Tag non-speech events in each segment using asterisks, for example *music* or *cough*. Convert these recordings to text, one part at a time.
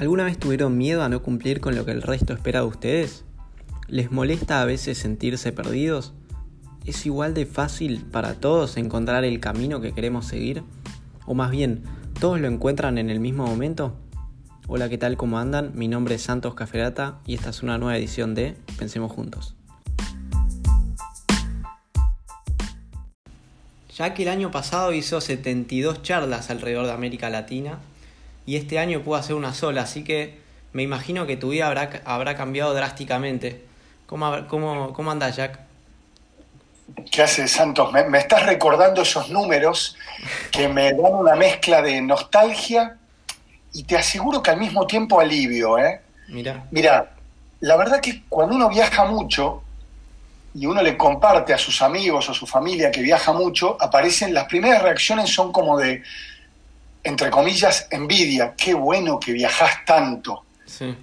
¿Alguna vez tuvieron miedo a no cumplir con lo que el resto espera de ustedes? ¿Les molesta a veces sentirse perdidos? ¿Es igual de fácil para todos encontrar el camino que queremos seguir? ¿O más bien, todos lo encuentran en el mismo momento? Hola, ¿qué tal? ¿Cómo andan? Mi nombre es Santos Caferata y esta es una nueva edición de Pensemos Juntos. Ya que el año pasado hizo 72 charlas alrededor de América Latina y este año pudo hacer una sola, así que me imagino que tu vida habrá, habrá cambiado drásticamente. ¿Cómo, cómo, cómo andás, Jack? ¿Qué haces, Santos? Me, estás recordando esos números que me dan una mezcla de nostalgia y te aseguro que al mismo tiempo alivio, ¿eh? Mira. Mira, la verdad que cuando uno viaja mucho y uno le comparte a sus amigos o su familia que viaja mucho, aparecen, las primeras reacciones son como de, entre comillas, envidia. Qué bueno que viajas tanto. Sí.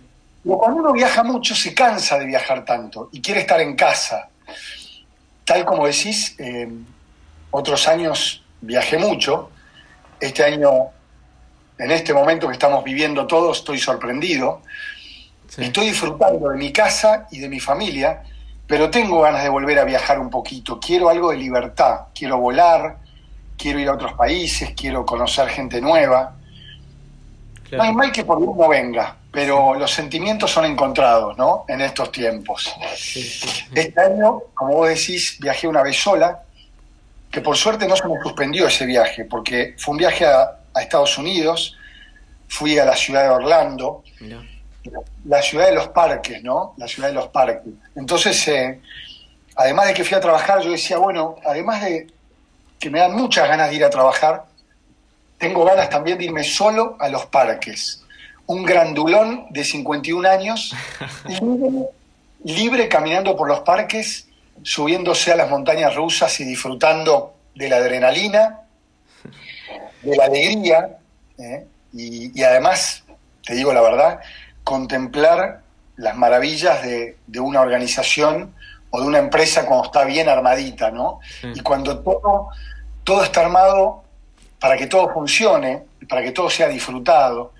Pero cuando uno viaja mucho se cansa de viajar tanto y quiere estar en casa. Tal como decís, eh, otros años viajé mucho. Este año, en este momento que estamos viviendo todos, estoy sorprendido. Estoy disfrutando de mi casa y de mi familia, pero tengo ganas de volver a viajar un poquito. Quiero algo de libertad. Quiero volar, quiero ir a otros países, quiero conocer gente nueva. No hay mal que por uno venga, pero los sentimientos son encontrados, ¿no? En estos tiempos. Este año, como vos decís, viajé una vez sola, que por suerte no se me suspendió ese viaje, porque fue un viaje a, Estados Unidos, fui a la ciudad de Orlando, la ciudad de los parques, ¿no? La ciudad de los parques. Entonces, eh, además de que fui a trabajar, yo decía, bueno, además de que me dan muchas ganas de ir a trabajar, tengo ganas también de irme solo a los parques. Un grandulón de 51 años, *laughs* libre, caminando por los parques, subiéndose a las montañas rusas y disfrutando de la adrenalina, de la alegría, ¿eh? y, además, te digo la verdad, contemplar las maravillas de, una organización o de una empresa cuando está bien armadita, ¿no? Y cuando todo, todo está armado para que todo funcione, para que todo sea disfrutado.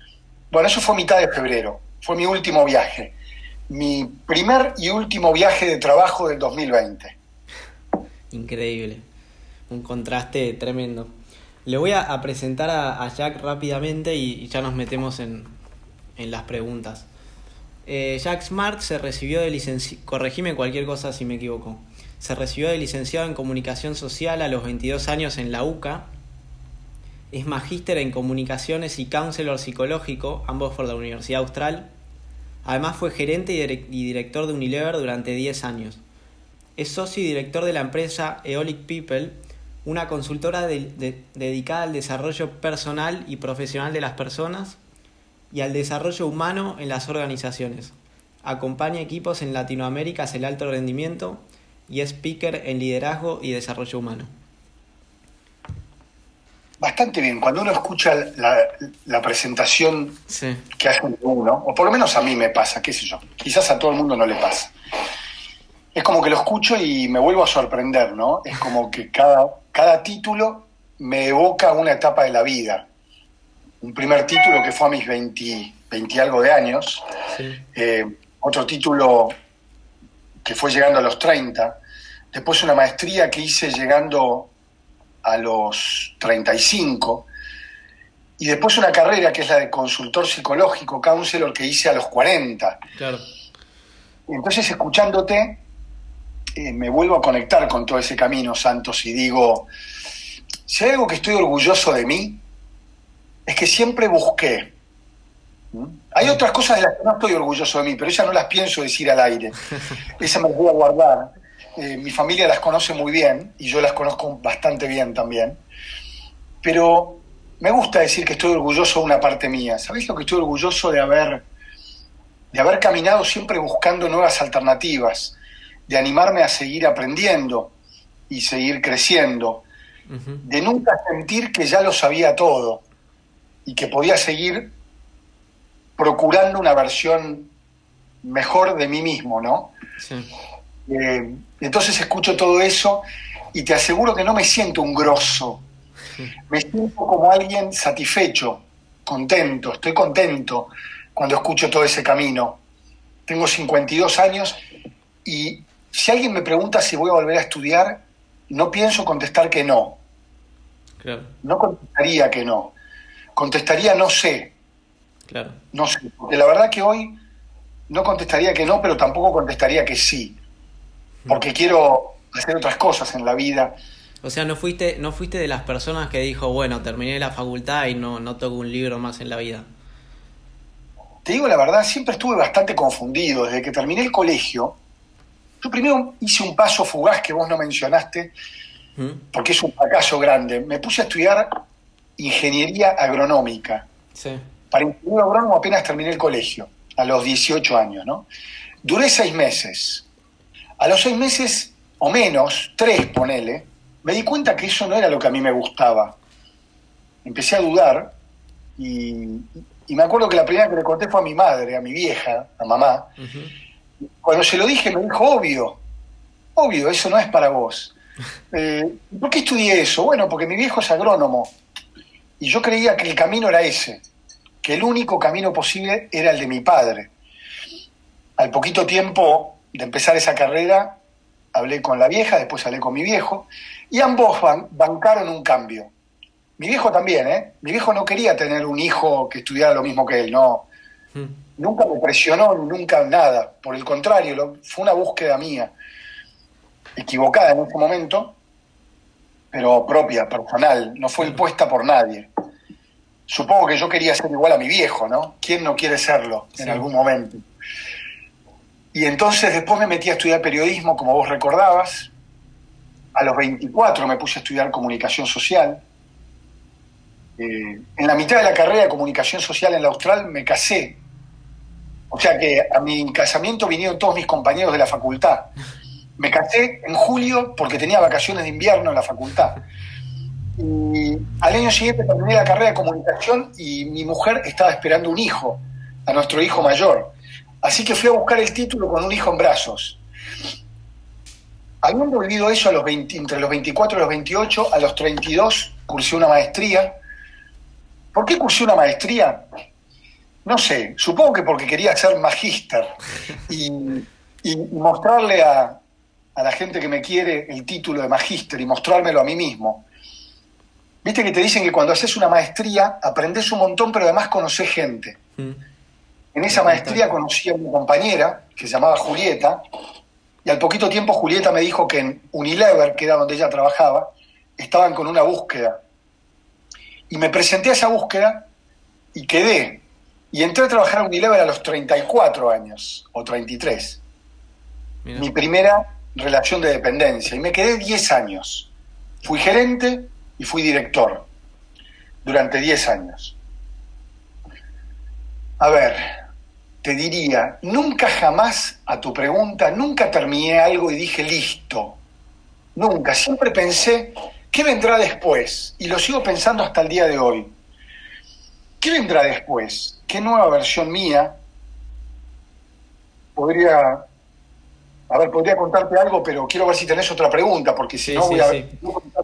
Bueno, eso fue mitad de febrero, fue mi último viaje, mi primer y último viaje de trabajo del 2020. Increíble, un contraste tremendo. Le voy a, presentar a, Jack rápidamente y, ya nos metemos en, las preguntas. Eh, Jack Smart se recibió de licenciado, cualquier cosa si me equivoco, se recibió de licenciado en comunicación social a los 22 años en la UCA es magíster en comunicaciones y counselor psicológico, ambos por la Universidad Austral. Además fue gerente y director de Unilever durante 10 años. Es socio y director de la empresa Eolic People, una consultora dedicada al desarrollo personal y profesional de las personas y al desarrollo humano en las organizaciones. Acompaña equipos en Latinoamérica hacia el alto rendimiento y es speaker en liderazgo y desarrollo humano bastante bien. Cuando uno escucha la, presentación que hace uno, o por lo menos a mí me pasa, qué sé yo, quizás a todo el mundo no le pasa. Es como que lo escucho y me vuelvo a sorprender, ¿no? Es como que cada, cada título me evoca una etapa de la vida. Un primer título que fue a mis 20, 20 algo de años, eh, otro título que fue llegando a los 30, después una maestría que hice llegando a los 35, y después una carrera que es la de consultor psicológico, counselor, que hice a los 40. Claro. Entonces, escuchándote, eh, me vuelvo a conectar con todo ese camino, Santos, y digo, si hay algo que estoy orgulloso de mí, es que siempre busqué. Hay otras cosas de las que no estoy orgulloso de mí, pero esas no las pienso decir al aire. *laughs* Esas me las voy a guardar. Eh, mi familia las conoce muy bien y yo las conozco bastante bien también, pero me gusta decir que estoy orgulloso de una parte mía. ¿Sabéis lo que estoy orgulloso de haber, de haber caminado siempre buscando nuevas alternativas, de animarme a seguir aprendiendo y seguir creciendo, de nunca sentir que ya lo sabía todo y que podía seguir procurando una versión mejor de mí mismo, ¿no? Sí. Eh, entonces escucho todo eso y te aseguro que no me siento un grosso. Me siento como alguien satisfecho, contento, estoy contento cuando escucho todo ese camino. Tengo 52 años y si alguien me pregunta si voy a volver a estudiar, no pienso contestar que no. No contestaría que no. Contestaría no sé. Claro. No sé. Porque la verdad que hoy no contestaría que no, pero tampoco contestaría que sí. Porque quiero hacer otras cosas en la vida. O sea, no fuiste, no fuiste de las personas que dijo, bueno, terminé la facultad y no, no toco un libro más en la vida. Te digo la verdad, siempre estuve bastante confundido. Desde que terminé el colegio, yo primero hice un paso fugaz que vos no mencionaste, ¿Mm? porque es un fracaso grande. Me puse a estudiar ingeniería agronómica. Sí. Para ingeniero agrónomo apenas terminé el colegio, a los 18 años, ¿no? Duré seis meses. A los seis meses, o menos, tres, ponele, me di cuenta que eso no era lo que a mí me gustaba. Empecé a dudar y, me acuerdo que la primera que le conté fue a mi madre, a mi vieja, a mamá. Cuando se lo dije me dijo, obvio, obvio, eso no es para vos. *laughs* Eh, ¿Por qué estudié eso? Bueno, porque mi viejo es agrónomo y yo creía que el camino era ese, que el único camino posible era el de mi padre. Al poquito tiempo de empezar esa carrera, hablé con la vieja, después hablé con mi viejo, y ambos bancaron un cambio. Mi viejo también, ¿eh? Mi viejo no quería tener un hijo que estudiara lo mismo que él, no. Hmm. Nunca me presionó, nunca nada. Por el contrario, fue una búsqueda mía, equivocada en ese momento, pero propia, personal, no fue impuesta por nadie. Supongo que yo quería ser igual a mi viejo, ¿no? ¿Quién no quiere serlo en algún momento? Y entonces después me metí a estudiar periodismo, como vos recordabas. A los 24 me puse a estudiar comunicación social. Eh, en la mitad de la carrera de comunicación social en la Austral me casé. O sea que a mi casamiento vinieron todos mis compañeros de la facultad. *laughs* Me casé en julio porque tenía vacaciones de invierno en la facultad. Y al año siguiente terminé la carrera de comunicación y mi mujer estaba esperando un hijo, a nuestro hijo mayor. Así que fui a buscar el título con un hijo en brazos. Habiendo vivido eso entre los 24 y los 28, a los 32 cursé una maestría. ¿Por qué cursé una maestría? No sé, supongo que porque quería ser magíster y, mostrarle a, a, la gente que me quiere el título de magíster y mostrármelo a mí mismo. Viste que te dicen que cuando haces una maestría aprendes un montón, pero además conoces gente. Mm. En esa maestría conocí a una compañera que se llamaba Julieta, y al poquito tiempo Julieta me dijo que en Unilever, que era donde ella trabajaba, estaban con una búsqueda. Y me presenté a esa búsqueda y quedé. Y entré a trabajar a Unilever a los 34 años, o 33. Mi primera relación de dependencia. Y me quedé 10 años. Fui gerente y fui director durante 10 años. A ver, te diría, nunca jamás a tu pregunta, nunca terminé algo y dije listo. Nunca, siempre pensé, ¿qué vendrá después? Y lo sigo pensando hasta el día de hoy. ¿Qué vendrá después? ¿Qué nueva versión mía podría... A ver, podría contarte algo, pero quiero ver si tenés otra pregunta, porque si no voy, a,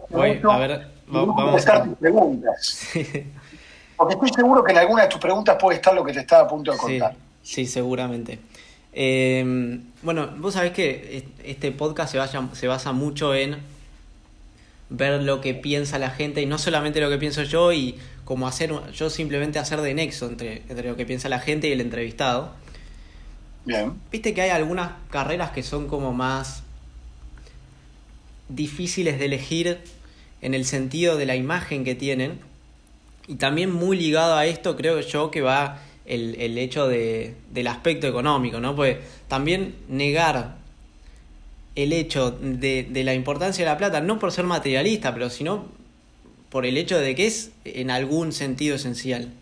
voy a ver, vamos a tus preguntas. *laughs* Porque estoy seguro que en alguna de tus preguntas puede estar lo que te estaba a punto de contar. Sí, seguramente. Em, bueno, vos sabés que este podcast se, se basa mucho en ver lo que piensa la gente y no solamente lo que pienso yo y como hacer, yo simplemente hacer de nexo entre, entre lo que piensa la gente y el entrevistado. Bien. Viste que hay algunas carreras que son como más difíciles de elegir en el sentido de la imagen que tienen y también muy ligado a esto creo yo que va el, el hecho de, del aspecto económico, ¿no? Pues también negar el hecho de, de, la importancia de la plata, no por ser materialista, pero sino por el hecho de que es en algún sentido esencial.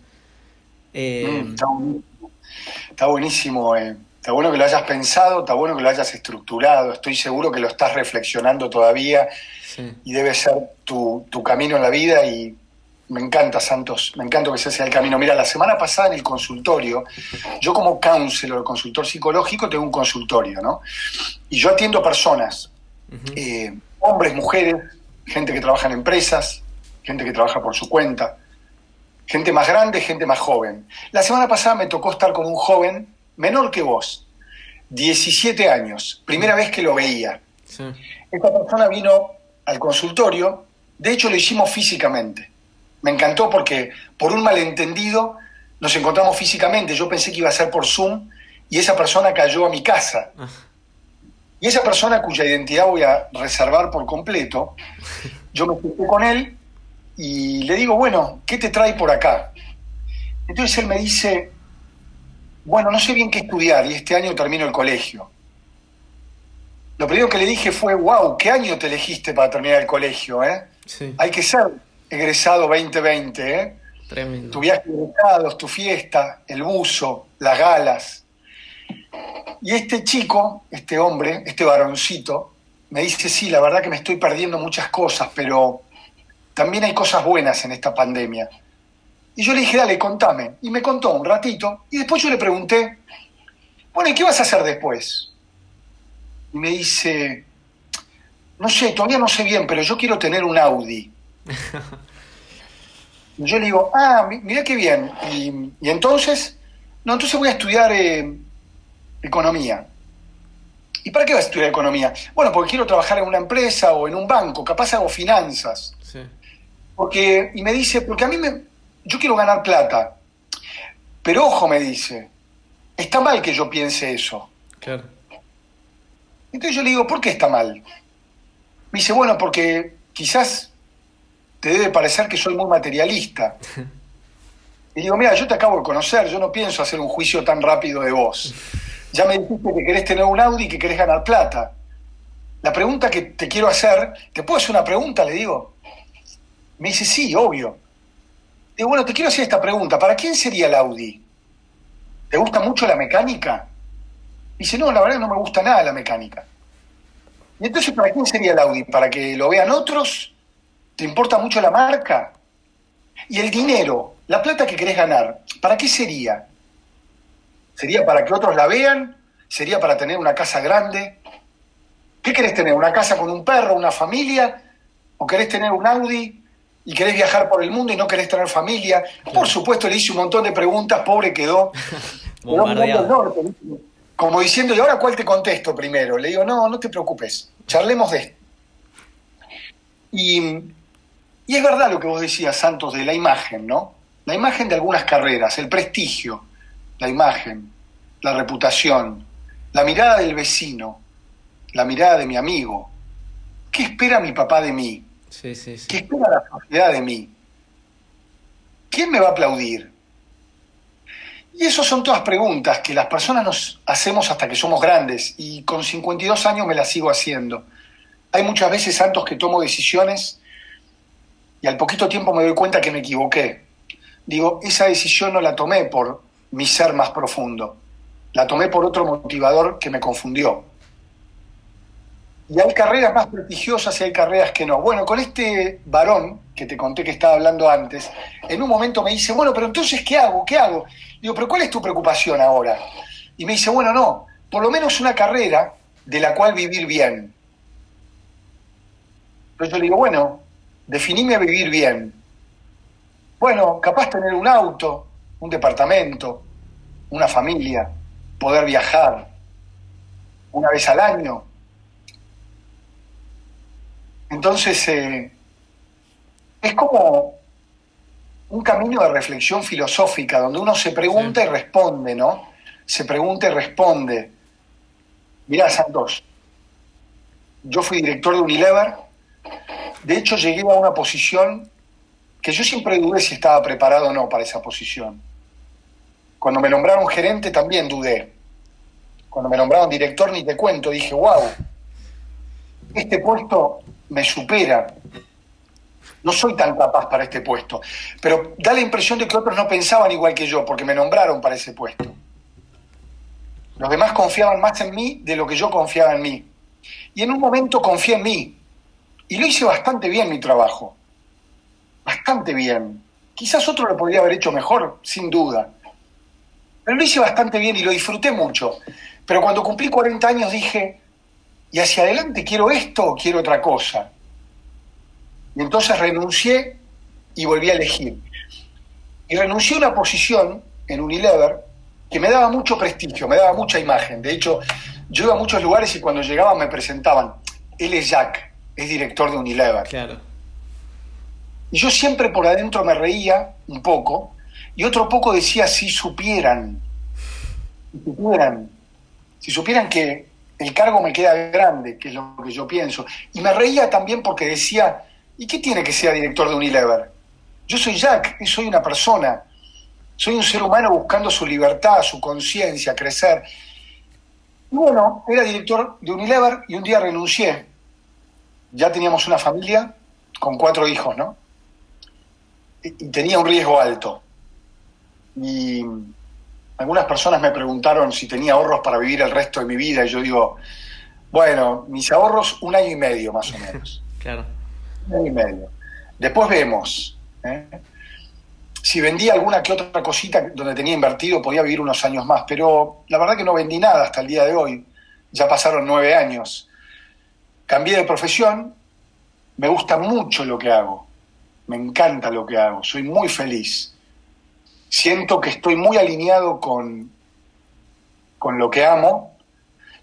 Eh, mm, está, buenísimo, eh. Está bueno que lo hayas pensado, está bueno que lo hayas estructurado, estoy seguro que lo estás reflexionando todavía y debe ser tu, tu camino en la vida y me encanta, Santos, me encanta que ese sea el camino. Mira, la semana pasada en el consultorio, yo como counselor, consultor psicológico, tengo un consultorio, ¿no? Y yo atiendo personas, eh, hombres, mujeres, gente que trabaja en empresas, gente que trabaja por su cuenta. gente más grande, gente más joven. La semana pasada me tocó estar con un joven menor que vos, 17 años, primera vez que lo veía. Esta persona vino al consultorio, de hecho lo hicimos físicamente. Me encantó porque por un malentendido nos encontramos físicamente, yo pensé que iba a ser por Zoom y esa persona cayó a mi casa. Ah. Y esa persona cuya identidad voy a reservar por completo, *laughs* yo me senté con él y le digo, bueno, ¿qué te trae por acá? Entonces él me dice, bueno, no sé bien qué estudiar y este año termino el colegio. Lo primero que le dije fue, wow, ¿qué año te elegiste para terminar el colegio? Eh? Hay que ser egresado 2020. ¿eh? Tremendo. Tu viaje de egresados, tu fiesta, el buzo, las galas. Y este chico, este hombre, este varoncito, me dice, sí, la verdad que me estoy perdiendo muchas cosas, pero también hay cosas buenas en esta pandemia. Y yo le dije, dale, contame. Y me contó un ratito. Y después yo le pregunté, bueno, ¿y qué vas a hacer después? Y me dice, no sé, todavía no sé bien, pero yo quiero tener un Audi. *laughs* y yo le digo, ah, mira qué bien. Y, entonces, no, entonces voy a estudiar eh, economía. ¿Y para qué vas a estudiar economía? Bueno, porque quiero trabajar en una empresa o en un banco, capaz hago finanzas. Porque, y me dice, porque a mí me, yo quiero ganar plata. Pero ojo, me dice, está mal que yo piense eso. Claro. Entonces yo le digo, ¿por qué está mal? Me dice, bueno, porque quizás te debe parecer que soy muy materialista. *laughs* Y digo, mira, yo te acabo de conocer, yo no pienso hacer un juicio tan rápido de vos. *laughs* Ya me dijiste que querés tener un Audi y que querés ganar plata. La pregunta que te quiero hacer, ¿te puedo hacer una pregunta? Le digo. Me dice, sí, obvio. Digo, bueno, te quiero hacer esta pregunta. ¿Para quién sería el Audi? ¿Te gusta mucho la mecánica? Dice, no, la verdad no me gusta nada la mecánica. Y entonces, ¿para quién sería el Audi? ¿Para que lo vean otros? ¿Te importa mucho la marca? Y el dinero, la plata que querés ganar, ¿para qué sería? ¿Sería para que otros la vean? ¿Sería para tener una casa grande? ¿Qué querés tener? ¿Una casa con un perro, una familia? ¿O querés tener un Audi y querés viajar por el mundo y no querés tener familia. Por supuesto, le hice un montón de preguntas, pobre quedó. *laughs* como diciendo, ¿y ahora cuál te contesto primero? Le digo, no, no te preocupes, charlemos de esto. Y, y es verdad lo que vos decías, Santos, de la imagen, ¿no? La imagen de algunas carreras, el prestigio, la imagen, la reputación, la mirada del vecino, la mirada de mi amigo. ¿Qué espera mi papá de mí? Sí, sí, ¿Qué espera la sociedad de mí? ¿Quién me va a aplaudir? Y esas son todas preguntas que las personas nos hacemos hasta que somos grandes y con 52 años me las sigo haciendo. Hay muchas veces, Santos, que tomo decisiones y al poquito tiempo me doy cuenta que me equivoqué. Digo, esa decisión no la tomé por mi ser más profundo, la tomé por otro motivador que me confundió. Y hay carreras más prestigiosas y hay carreras que no. Bueno, con este varón que te conté que estaba hablando antes, en un momento me dice, bueno, pero entonces, ¿qué hago? ¿Qué hago? Digo, pero ¿cuál es tu preocupación ahora? Y me dice, bueno, no, por lo menos una carrera de la cual vivir bien. Entonces yo le digo, bueno, definime vivir bien. Bueno, capaz tener un auto, un departamento, una familia, poder viajar una vez al año, entonces, eh, es como un camino de reflexión filosófica, donde uno se pregunta y responde, ¿no? Se pregunta y responde. Mirá, Santos, yo fui director de Unilever, de hecho llegué a una posición que yo siempre dudé si estaba preparado o no para esa posición. Cuando me nombraron gerente también dudé. Cuando me nombraron director ni te cuento, dije, wow, este puesto me supera. No soy tan capaz para este puesto. Pero da la impresión de que otros no pensaban igual que yo, porque me nombraron para ese puesto. Los demás confiaban más en mí de lo que yo confiaba en mí. Y en un momento confié en mí. Y lo hice bastante bien mi trabajo. Bastante bien. Quizás otro lo podría haber hecho mejor, sin duda. Pero lo hice bastante bien y lo disfruté mucho. Pero cuando cumplí 40 años dije, y hacia adelante quiero esto o quiero otra cosa. Y entonces renuncié y volví a elegir. y renuncié a una posición en Unilever que me daba mucho prestigio, me daba mucha imagen. De hecho, yo iba a muchos lugares y cuando llegaba me presentaban, él es Jack, es director de Unilever. Claro. Y yo siempre por adentro me reía un poco y otro poco decía, si supieran, si supieran, si supieran que el cargo me queda grande, que es lo que yo pienso. Y me reía también porque decía, ¿y qué tiene que ser director de Unilever? Yo soy Jack, y soy una persona, soy un ser humano buscando su libertad, su conciencia, crecer. Y bueno, era director de Unilever y un día renuncié. Ya teníamos una familia con cuatro hijos, ¿no? Y, y tenía un riesgo alto. Y algunas personas me preguntaron si tenía ahorros para vivir el resto de mi vida y yo digo, bueno, mis ahorros un año y medio más o menos. *laughs* claro. Un año y medio. Después vemos. ¿eh? Si vendía alguna que otra cosita donde tenía invertido, podía vivir unos años más, pero la verdad que no vendí nada hasta el día de hoy. Ya pasaron nueve años. Cambié de profesión, me gusta mucho lo que hago, me encanta lo que hago, soy muy feliz siento que estoy muy alineado con, con lo que amo,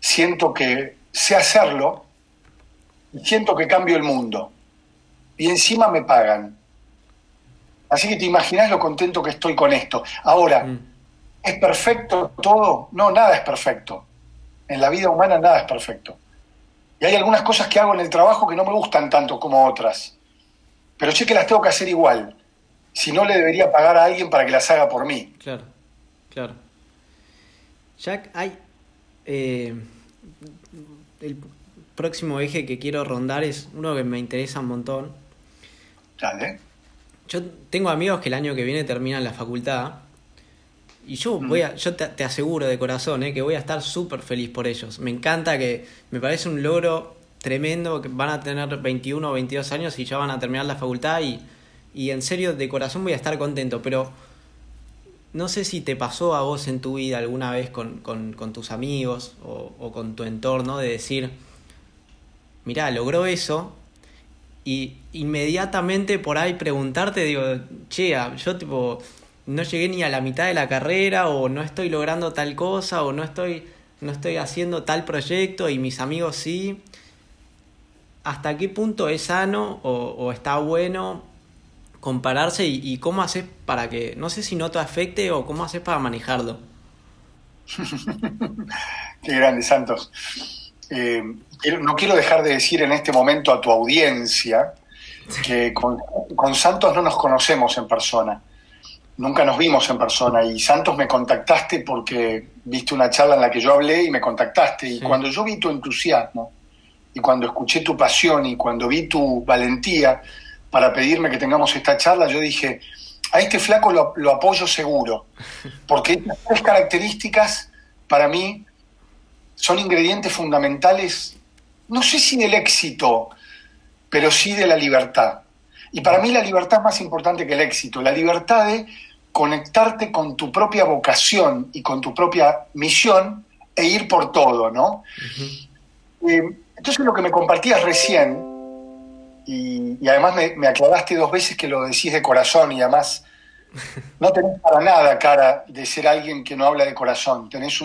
siento que sé hacerlo, y siento que cambio el mundo. Y encima me pagan. Así que te imaginas lo contento que estoy con esto. Ahora, mm. ¿es perfecto todo? No, nada es perfecto. En la vida humana nada es perfecto. Y hay algunas cosas que hago en el trabajo que no me gustan tanto como otras. Pero sé que las tengo que hacer igual si no le debería pagar a alguien para que las haga por mí. Claro, claro. Jack, hay... Eh, el próximo eje que quiero rondar es uno que me interesa un montón. Dale. Yo tengo amigos que el año que viene terminan la facultad y yo mm. voy a, yo te, aseguro de corazón eh, que voy a estar súper feliz por ellos. Me encanta que me parece un logro tremendo que van a tener 21 o 22 años y ya van a terminar la facultad y y en serio, de corazón voy a estar contento, pero no sé si te pasó a vos en tu vida alguna vez con, tus amigos o, con tu entorno de decir, mirá, logró eso y inmediatamente por ahí preguntarte, digo, che, yo tipo, no llegué ni a la mitad de la carrera o no estoy logrando tal cosa o no estoy, no estoy haciendo tal proyecto y mis amigos sí. ¿Hasta qué punto es sano o está bueno compararse y, cómo haces para que, no sé si no te afecte o cómo haces para manejarlo. *laughs* Qué grande, Santos. Eh, no quiero dejar de decir en este momento a tu audiencia que con, Santos no nos conocemos en persona. Nunca nos vimos en persona y Santos me contactaste porque viste una charla en la que yo hablé y me contactaste. Y cuando yo vi tu entusiasmo y cuando escuché tu pasión y cuando vi tu valentía, para pedirme que tengamos esta charla, yo dije, a este flaco lo, apoyo seguro, porque estas tres características para mí son ingredientes fundamentales, no sé si del éxito, pero sí de la libertad. Y para mí la libertad es más importante que el éxito, la libertad de conectarte con tu propia vocación y con tu propia misión e ir por todo, ¿no? Eh, entonces lo que me compartías recién, y, además me, aclaraste dos veces que lo decís de corazón y además no tenés para nada cara de ser alguien que no habla de corazón, tenés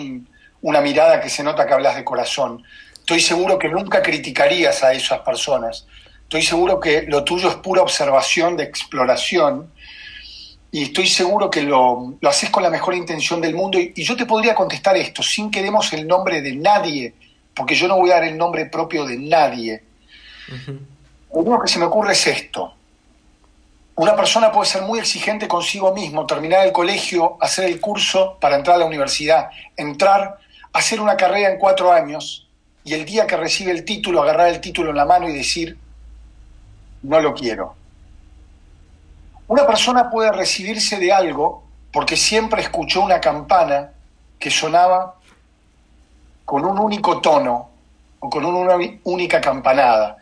una mirada que se nota que hablas de corazón. Estoy seguro que nunca criticarías a esas personas. Estoy seguro que lo tuyo es pura observación de exploración y estoy seguro que lo, haces con la mejor intención del mundo. Y, yo te podría contestar esto sin que demos el nombre de nadie, porque yo no voy a dar el nombre propio de nadie. Lo único que se me ocurre es esto. Una persona puede ser muy exigente consigo mismo, terminar el colegio, hacer el curso para entrar a la universidad, entrar, hacer una carrera en cuatro años y el día que recibe el título, agarrar el título en la mano y decir, no lo quiero. Una persona puede recibirse de algo porque siempre escuchó una campana que sonaba con un único tono o con una única campanada.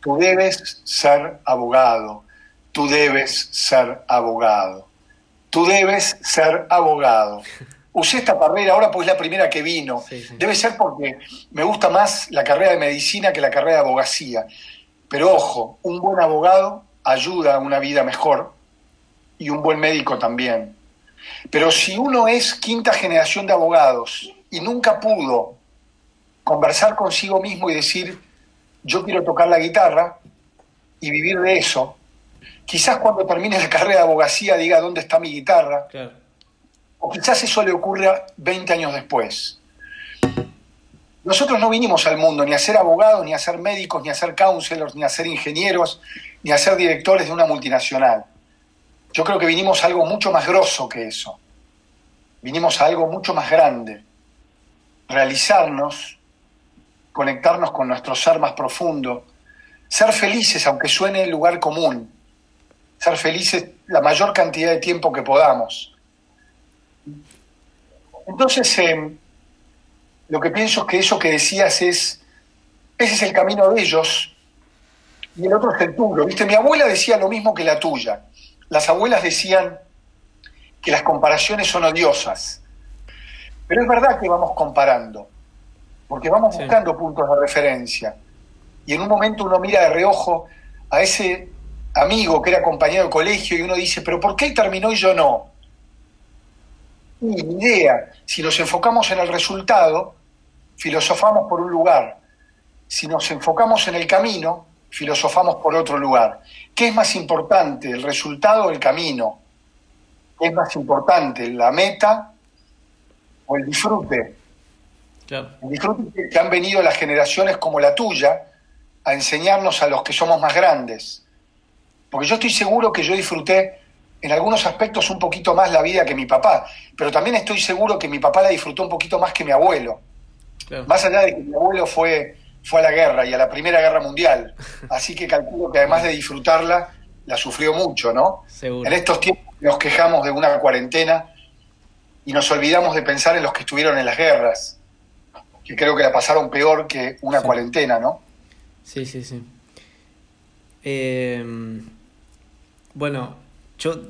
Tú debes ser abogado, tú debes ser abogado, tú debes ser abogado. Usé esta carrera ahora pues es la primera que vino. Debe ser porque me gusta más la carrera de medicina que la carrera de abogacía. Pero ojo, un buen abogado ayuda a una vida mejor y un buen médico también. Pero si uno es quinta generación de abogados y nunca pudo conversar consigo mismo y decir, yo quiero tocar la guitarra y vivir de eso, quizás cuando termine la carrera de abogacía diga, ¿dónde está mi guitarra? O quizás eso le ocurra 20 años después. Nosotros no vinimos al mundo ni a ser abogados, ni a ser médicos, ni a ser counselors, ni a ser ingenieros, ni a ser directores de una multinacional. Yo creo que vinimos a algo mucho más grosso que eso. Vinimos a algo mucho más grande. Realizarnos, conectarnos con nuestro ser más profundo, ser felices aunque suene el lugar común, ser felices la mayor cantidad de tiempo que podamos. Entonces, eh, lo que pienso es que eso que decías es, ese es el camino de ellos y el otro es el tuyo. ¿Viste? Mi abuela decía lo mismo que la tuya. Las abuelas decían que las comparaciones son odiosas. Pero es verdad que vamos comparando, porque vamos buscando puntos de referencia. Y en un momento uno mira de reojo a ese amigo que era compañero de colegio y uno dice, pero ¿por qué él terminó y yo no? Ni idea. Si nos enfocamos en el resultado, filosofamos por un lugar. Si nos enfocamos en el camino, filosofamos por otro lugar. ¿Qué es más importante, el resultado o el camino? ¿Qué es más importante, la meta o el disfrute? El disfrute que han venido las generaciones como la tuya a enseñarnos a los que somos más grandes. Porque yo estoy seguro que yo disfruté en algunos aspectos un poquito más la vida que mi papá, pero también estoy seguro que mi papá la disfrutó un poquito más que mi abuelo. Más allá de que mi abuelo fue fue a la guerra y a la Primera Guerra Mundial. Así que calculo que además de disfrutarla, la sufrió mucho, ¿no? En estos tiempos nos quejamos de una cuarentena y nos olvidamos de pensar en los que estuvieron en las guerras, que creo que la pasaron peor que una cuarentena, ¿no? Sí, sí, sí. Em, bueno, yo,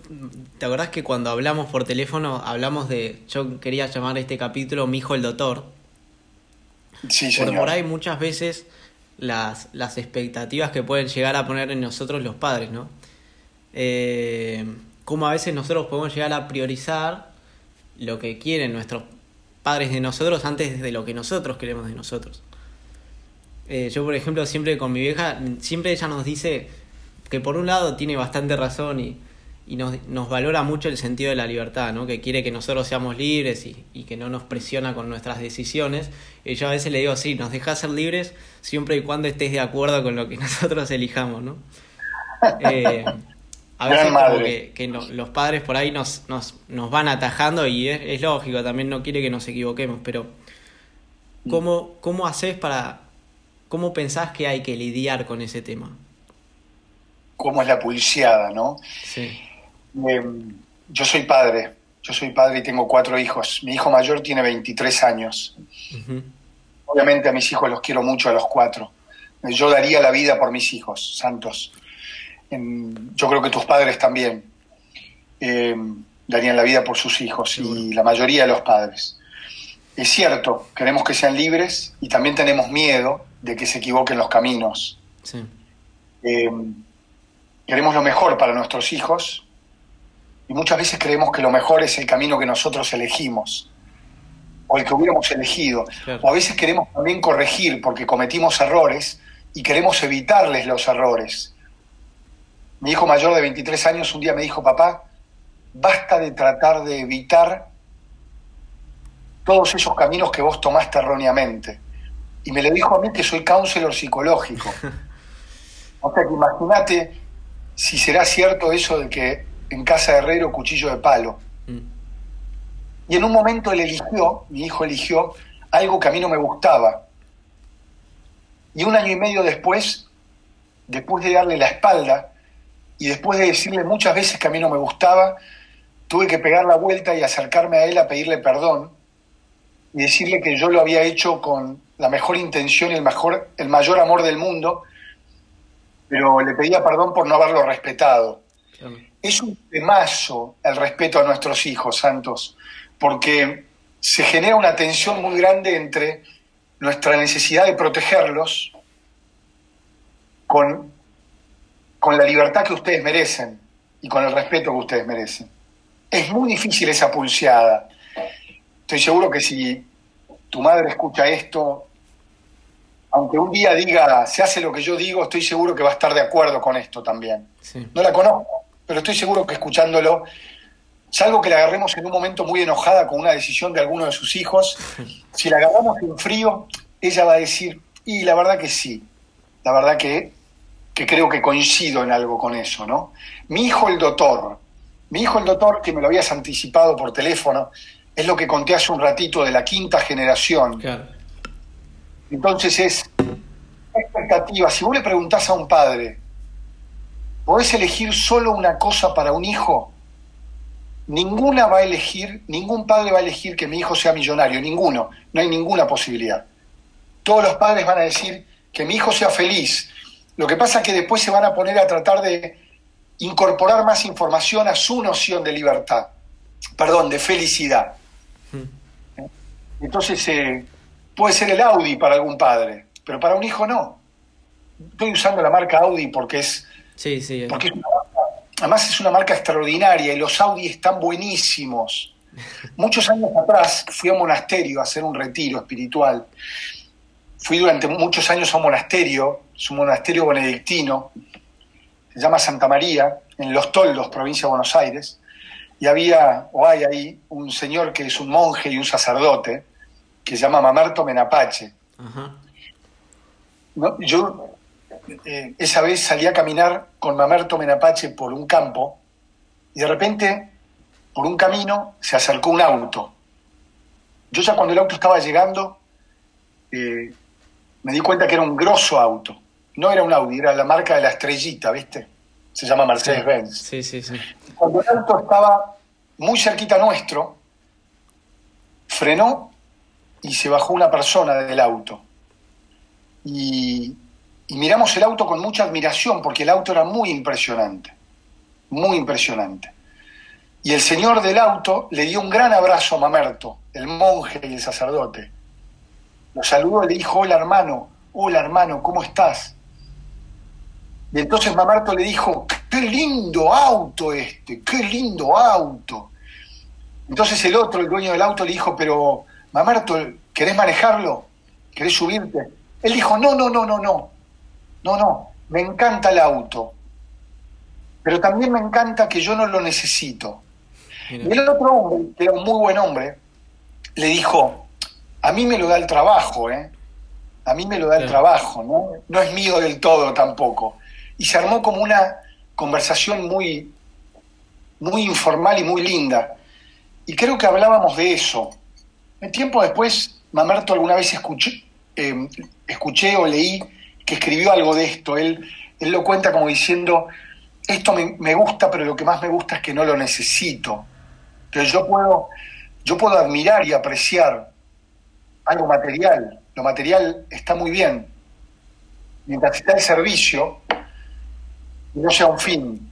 ¿te acordás que cuando hablamos por teléfono hablamos de, yo quería llamar este capítulo Mi hijo el doctor? Sí, por, ahí muchas veces las, las expectativas que pueden llegar a poner en nosotros los padres, ¿no? Eh, como a veces nosotros podemos llegar a priorizar lo que quieren nuestros padres de nosotros antes de lo que nosotros queremos de nosotros. Eh, yo, por ejemplo, siempre con mi vieja, siempre ella nos dice que por un lado tiene bastante razón y, y nos, nos, valora mucho el sentido de la libertad, ¿no? que quiere que nosotros seamos libres y, que no nos presiona con nuestras decisiones. Y yo a veces le digo, sí, nos dejas ser libres siempre y cuando estés de acuerdo con lo que *laughs* nosotros elijamos. ¿no? Eh, a veces como que, que los padres por ahí nos, nos, nos van atajando y es, es, lógico, también no quiere que nos equivoquemos, pero ¿cómo, ¿cómo haces para, cómo pensás que hay que lidiar con ese tema? cómo es la pulseada, ¿no? Sí. Em, yo soy padre, yo soy padre y tengo cuatro hijos. Mi hijo mayor tiene 23 años. Obviamente a mis hijos los quiero mucho a los cuatro. Yo daría la vida por mis hijos, santos. Yo creo que tus padres también em, darían la vida por sus hijos y la mayoría de los padres. Es cierto, queremos que sean libres y también tenemos miedo de que se equivoquen los caminos. queremos lo mejor para nuestros hijos, y muchas veces creemos que lo mejor es el camino que nosotros elegimos o el que hubiéramos elegido. O a veces queremos también corregir porque cometimos errores y queremos evitarles los errores. Mi hijo mayor de 23 años un día me dijo, papá, basta de tratar de evitar todos esos caminos que vos tomaste erróneamente. Y me lo dijo a mí que soy counselor psicológico. *laughs* O sea que imagínate si será cierto eso de que en casa de herrero cuchillo de palo. Mm. Y en un momento él eligió, mi hijo eligió, algo que a mí no me gustaba. Y un año y medio después, después de darle la espalda y después de decirle muchas veces que a mí no me gustaba, tuve que pegar la vuelta y acercarme a él a pedirle perdón y decirle que yo lo había hecho con la mejor intención y el, mejor, el mayor amor del mundo, pero le pedía perdón por no haberlo respetado. Es un temazo el respeto a nuestros hijos, Santos, porque se genera una tensión muy grande entre nuestra necesidad de protegerlos con, con la libertad que ustedes merecen. y con el respeto que ustedes merecen. Es muy difícil esa pulseada. Estoy seguro que si tu madre escucha esto, aunque un día diga, se hace lo que yo digo, estoy seguro que va a estar de acuerdo con esto también. No la conozco, pero estoy seguro que escuchándolo, salvo que la agarremos en un momento muy enojada con una decisión de alguno de sus hijos, *laughs* si la agarramos en frío, ella va a decir, y la verdad que sí, la verdad que, que creo que coincido en algo con eso, ¿no? Mi hijo el doctor, mi hijo el doctor, que me lo habías anticipado por teléfono, es lo que conté hace un ratito de la quinta generación. Entonces es expectativa. Si vos le preguntás a un padre, ¿podés elegir solo una cosa para un hijo? Ninguna va a elegir, ningún padre va a elegir que mi hijo sea millonario, ninguno, no hay ninguna posibilidad. Todos los padres van a decir que mi hijo sea feliz. Lo que pasa es que después se van a poner a tratar de incorporar más información a su noción de libertad, perdón, de felicidad. Hmm. Entonces, eh, puede ser el Audi para algún padre, pero para un hijo no. Estoy usando la marca Audi porque es Sí, sí. Porque además es una marca extraordinaria y los Audi están buenísimos. *laughs* Muchos años atrás fui a un monasterio a hacer un retiro espiritual. Fui durante muchos años a un monasterio, es un monasterio benedictino, se llama Santa María, en Los Toldos, provincia de Buenos Aires, y había, o hay ahí, un señor que es un monje y un sacerdote, que se llama Mamerto Menapache. yo eh, esa vez salí a caminar con Mamerto Menapache por un campo y de repente, por un camino, se acercó un auto. Yo ya cuando el auto estaba llegando, eh, me di cuenta que era un grosso auto. No era un Audi, era la marca de la estrellita, ¿viste? Se llama Mercedes-Benz. Sí, sí, sí. Cuando el auto estaba muy cerquita nuestro, frenó y se bajó una persona del auto. Y y miramos el auto con mucha admiración porque el auto era muy impresionante, muy impresionante. Y el señor del auto le dio un gran abrazo a Mamerto, el monje y el sacerdote. Lo saludó y le dijo, hola hermano, hola hermano, ¿cómo estás? Y entonces Mamerto le dijo, qué lindo auto este, qué lindo auto. Entonces el otro, el dueño del auto, le dijo, pero Mamerto, ¿querés manejarlo? ¿Querés subirte? Él dijo, no, no, no, no, no. No, no, me encanta el auto, pero también me encanta que yo no lo necesito. Y el otro hombre, que era un muy buen hombre, le dijo, a mí me lo da el trabajo, ¿eh? A mí me lo da el trabajo, ¿no? No es mío del todo tampoco. Y se armó como una conversación muy, muy informal y muy linda. Y creo que hablábamos de eso. Un tiempo después, Mamerto alguna vez escuché, eh, escuché o leí que escribió algo de esto. Él, él lo cuenta como diciendo, esto me, gusta, pero lo que más me gusta es que no lo necesito. Pero yo puedo, yo puedo admirar y apreciar algo material. Lo material está muy bien. Mientras está el servicio, no sea un fin.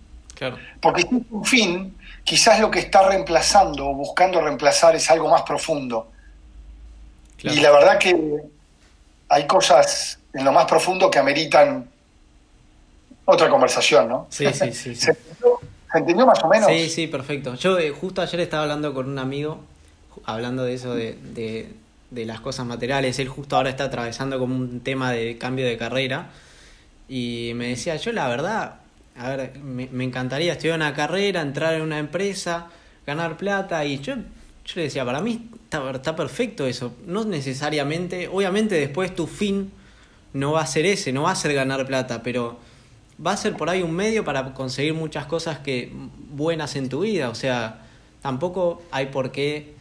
Porque si es un fin, quizás lo que está reemplazando o buscando reemplazar es algo más profundo. Y la verdad que hay cosas en lo más profundo que ameritan otra conversación, ¿no? Sí, sí, sí. ¿Se, entendió, más o menos? Sí, sí, perfecto. Yo eh, justo ayer estaba hablando con un amigo, hablando de eso, de, de, las cosas materiales. Él justo ahora está atravesando como un tema de cambio de carrera. Y me decía, yo la verdad, a ver, me, me encantaría estudiar una carrera, entrar en una empresa, ganar plata. Y yo yo le decía, para mí está, está, perfecto eso. No necesariamente, obviamente después tu fin no va a ser ese, no va a ser ganar plata, pero va a ser por ahí un medio para conseguir muchas cosas que buenas en tu vida. O sea, tampoco hay por qué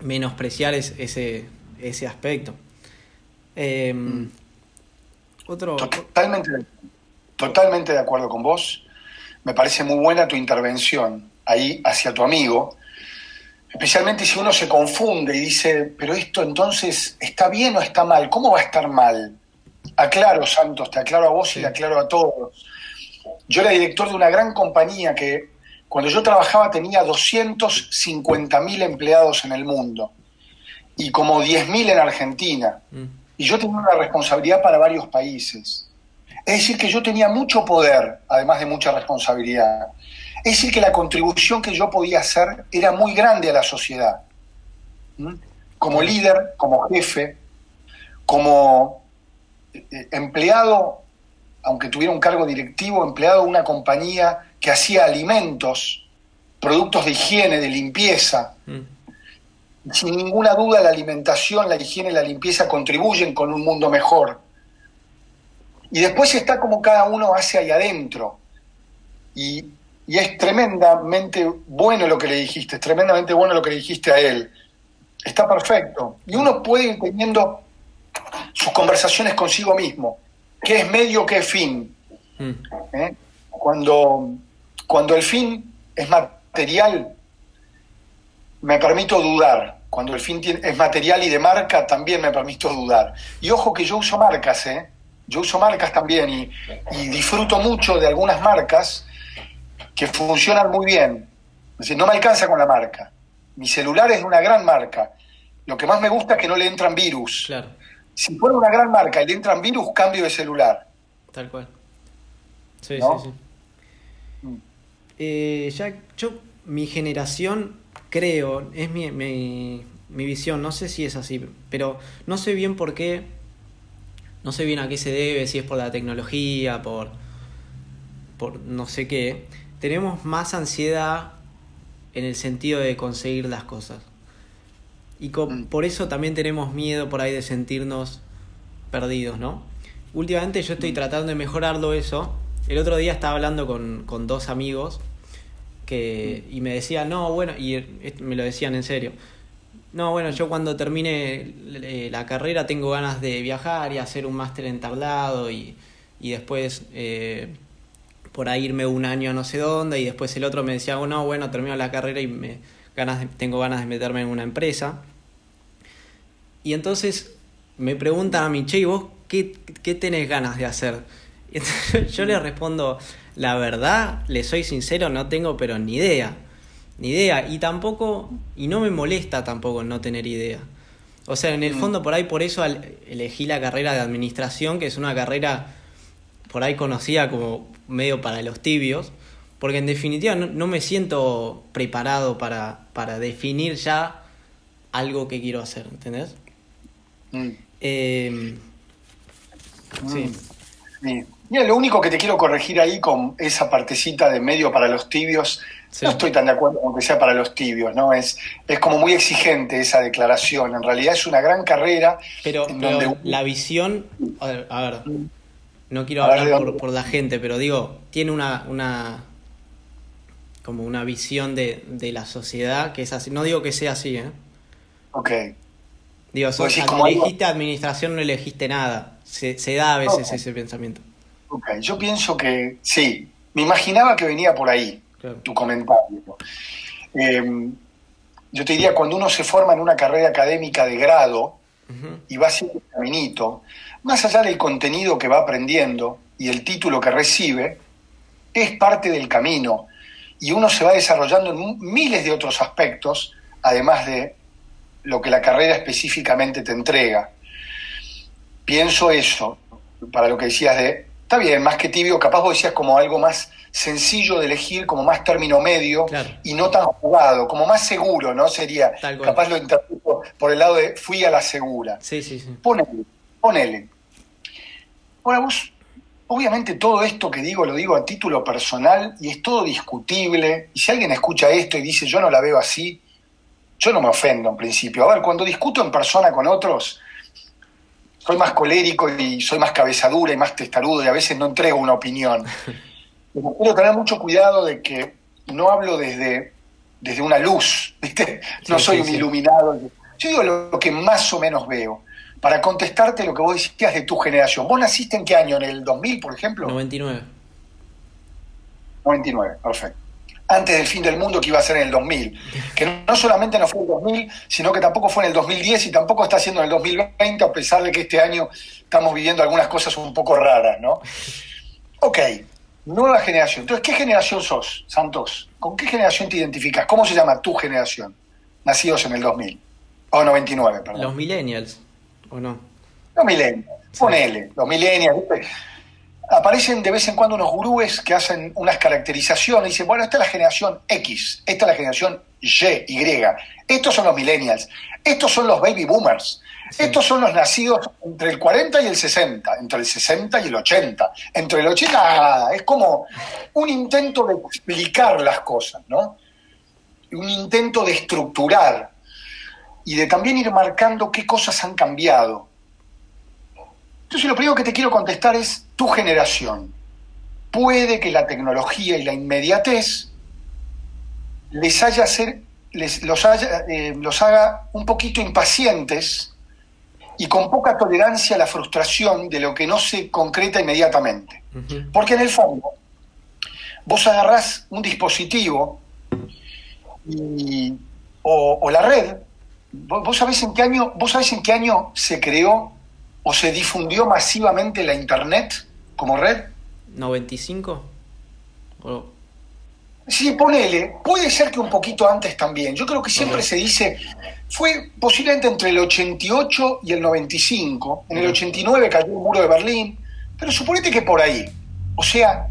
menospreciar ese, ese aspecto. Em, mm. otro, totalmente, totalmente de acuerdo con vos. Me parece muy buena tu intervención ahí hacia tu amigo Especialmente si uno se confunde y dice, pero esto entonces está bien o está mal, ¿cómo va a estar mal? Aclaro, Santos, te aclaro a vos y le aclaro a todos. Yo era director de una gran compañía que cuando yo trabajaba tenía 250.000 empleados en el mundo y como 10.000 en Argentina. Mm. Y yo tenía una responsabilidad para varios países. Es decir, que yo tenía mucho poder, además de mucha responsabilidad. Es decir, que la contribución que yo podía hacer era muy grande a la sociedad. ¿Mm? Como líder, como jefe, como eh, empleado, aunque tuviera un cargo directivo, empleado de una compañía que hacía alimentos, productos de higiene, de limpieza. Mm. Sin ninguna duda la alimentación, la higiene y la limpieza contribuyen con un mundo mejor. Y después está como cada uno hace ahí adentro. Y, y es tremendamente bueno lo que le dijiste, es tremendamente bueno lo que le dijiste a él. Está perfecto. Y uno puede ir teniendo sus conversaciones consigo mismo. ¿Qué es medio, qué es fin? Mm. ¿Eh? Cuando, cuando el fin es material, me permito dudar. Cuando el fin es material y de marca, también me permito dudar. Y ojo que yo uso marcas, ¿eh? Yo uso marcas también y, y disfruto mucho de algunas marcas que funcionan muy bien. Es decir, no me alcanza con la marca. Mi celular es de una gran marca. Lo que más me gusta es que no le entran virus. Claro. Si fuera una gran marca y le entran virus, cambio de celular. Tal cual. Sí, sí, sí. Eh, ya, yo, mi generación, creo, es mi, mi, mi visión, no sé si es así, pero no sé bien por qué, no sé bien a qué se debe, si es por la tecnología, por, por no sé qué, tenemos más ansiedad en el sentido de conseguir las cosas. Y mm. por eso también tenemos miedo por ahí de sentirnos perdidos, ¿no? Últimamente yo estoy mm. tratando de mejorarlo eso. El otro día estaba hablando con, con dos amigos que, mm. y me decían, no, bueno, y me lo decían en serio. No, bueno, yo cuando termine eh, la carrera tengo ganas de viajar y hacer un máster en tablado y, y después eh, por ahí irme un año a no sé dónde y después el otro me decía, oh, no, bueno, termino la carrera y me, ganas tengo ganas de meterme en una empresa. Y entonces me preguntan a mí, che, ¿y vos qué, qué tenés ganas de hacer? Y entonces *laughs* yo le respondo, la verdad, le soy sincero, no tengo pero ni idea. Ni idea. Y tampoco, y no me molesta tampoco no tener idea. O sea, en el mm. fondo por ahí por eso elegí la carrera de administración, que es una carrera por ahí conocida como medio para los tibios, porque en definitiva no, me siento preparado para, para, definir ya algo que quiero hacer, ¿entendés? Mm. Em, mm. sí. Mira, lo único que te quiero corregir ahí con esa partecita de medio para los tibios, no estoy tan de acuerdo con que sea para los tibios, ¿no? Es, es como muy exigente esa declaración. En realidad es una gran carrera. Pero, la visión, a ver, a ver no quiero hablar por, la gente, pero digo, tiene una, una como una visión de, la sociedad que es así. No digo que sea así, ¿eh? Ok. Digo, so, elegiste administración, no elegiste nada. Se, da a veces ese pensamiento. Ok, yo pienso que sí. Me imaginaba que venía por ahí tu comentario. Em, yo te diría, cuando uno se forma en una carrera académica de grado y va haciendo un caminito, más allá del contenido que va aprendiendo y el título que recibe, es parte del camino y uno se va desarrollando en miles de otros aspectos, además de lo que la carrera específicamente te entrega. Pienso eso, para lo que decías de, está bien, más que tibio, capaz vos decías como algo más sencillo de elegir, como más término medio y no tan jugado, como más seguro, ¿no? Sería, capaz lo interpreto por el lado de fui a la segura. Sí, sí, sí. Ponele, ponele. Ahora vos, obviamente todo esto que digo lo digo a título personal y es todo discutible. Y si alguien escucha esto y dice yo no la veo así, yo no me ofendo en principio. A ver, cuando discuto en persona con otros, soy más colérico y soy más cabezadura y más testarudo y a veces no entrego una opinión. *laughs* Pero quiero tener mucho cuidado de que no hablo desde, desde una luz, ¿viste? No soy un iluminado. Yo digo lo que más o menos veo para contestarte lo que vos decías de tu generación. ¿Vos naciste en qué año? ¿En el 2000, por ejemplo? 99. 99, perfecto. Antes del fin del mundo que iba a ser en el 2000. Que no solamente no fue en el 2000, sino que tampoco fue en el 2010 y tampoco está siendo en el 2020, a pesar de que este año estamos viviendo algunas cosas un poco raras, ¿no? Ok, nueva generación. Entonces, ¿qué generación sos, Santos? ¿Con qué generación te identificas? ¿Cómo se llama tu generación? Nacidos en el 2000. O 99, perdón. Los millennials. ¿O no? Los millennials, ponele, los millennials. Aparecen de vez en cuando unos gurúes que hacen unas caracterizaciones y dicen, bueno, esta es la generación X, esta es la generación Y, Y, estos son los millennials, estos son los baby boomers, estos son los nacidos entre el 40 y el 60, entre el 60 y el 80, entre el 80 nada, es como un intento de explicar las cosas, ¿no? Un intento de estructurar y de también ir marcando qué cosas han cambiado. Entonces lo primero que te quiero contestar es tu generación. Puede que la tecnología y la inmediatez les haya ser, les, los, eh, los haga un poquito impacientes y con poca tolerancia a la frustración de lo que no se concreta inmediatamente. Porque en el fondo, vos agarrás un dispositivo o, la red, vos, sabés en qué año, vos sabés en qué año se creó o se difundió masivamente la internet como red? 95. Sí, ponele, puede ser que un poquito antes también. Yo creo que siempre se dice, fue posiblemente entre el 88 y el 95. En el 89 cayó el muro de Berlín, pero suponete que por ahí. O sea,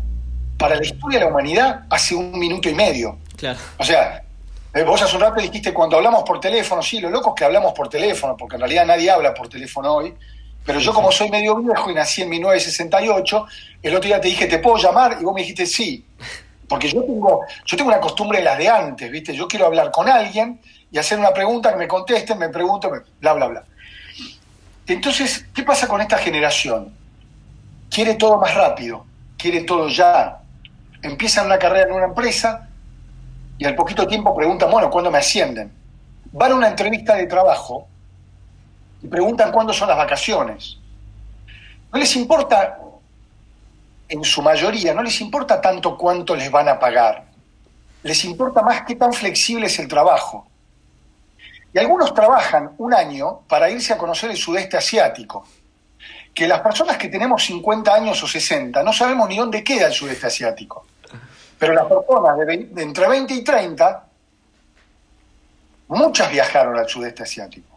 para la historia de la humanidad, hace un minuto y medio. Claro. O sea, eh, vos hace un rato dijiste cuando hablamos por teléfono, sí, lo loco es que hablamos por teléfono, porque en realidad nadie habla por teléfono hoy. Pero yo como soy medio viejo y nací en 1968, el otro día te dije, ¿te puedo llamar? Y vos me dijiste sí. Porque yo tengo, yo tengo una costumbre de las de antes, ¿viste? Yo quiero hablar con alguien y hacer una pregunta, que me contesten, me pregunto, bla, bla, bla. Entonces, ¿qué pasa con esta generación? Quiere todo más rápido, quiere todo ya. Empiezan una carrera en una empresa y al poquito tiempo preguntan, bueno, ¿cuándo me ascienden? Van a una entrevista de trabajo preguntan cuándo son las vacaciones. No les importa en su mayoría, no les importa tanto cuánto les van a pagar, les importa más qué tan flexible es el trabajo. Y algunos trabajan un año para irse a conocer el sudeste asiático, que las personas que tenemos 50 años o 60 no sabemos ni dónde queda el sudeste asiático. Pero las personas de, entre 20 y 30, muchas viajaron al sudeste asiático.